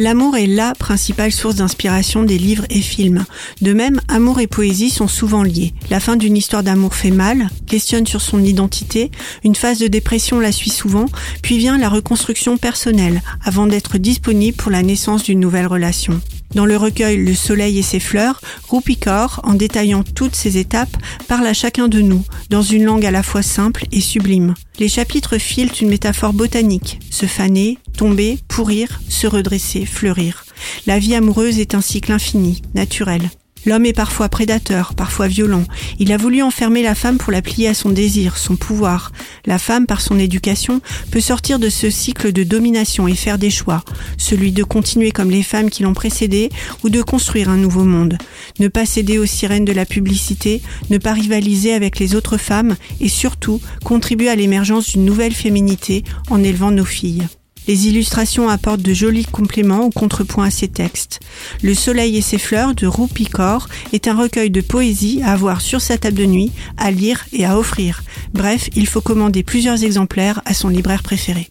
L'amour est la principale source d'inspiration des livres et films. De même, amour et poésie sont souvent liés. La fin d'une histoire d'amour fait mal, questionne sur son identité, une phase de dépression la suit souvent, puis vient la reconstruction personnelle, avant d'être disponible pour la naissance d'une nouvelle relation. Dans le recueil Le soleil et ses fleurs, Roupicor, en détaillant toutes ces étapes, parle à chacun de nous, dans une langue à la fois simple et sublime. Les chapitres filent une métaphore botanique, se faner, tomber, pourrir, se redresser, fleurir. La vie amoureuse est un cycle infini, naturel. L'homme est parfois prédateur, parfois violent. Il a voulu enfermer la femme pour la plier à son désir, son pouvoir. La femme, par son éducation, peut sortir de ce cycle de domination et faire des choix, celui de continuer comme les femmes qui l'ont précédé ou de construire un nouveau monde. Ne pas céder aux sirènes de la publicité, ne pas rivaliser avec les autres femmes et surtout contribuer à l'émergence d'une nouvelle féminité en élevant nos filles. Les illustrations apportent de jolis compléments ou contrepoint à ces textes. Le soleil et ses fleurs de Roux Picor est un recueil de poésie à avoir sur sa table de nuit, à lire et à offrir. Bref, il faut commander plusieurs exemplaires à son libraire préféré.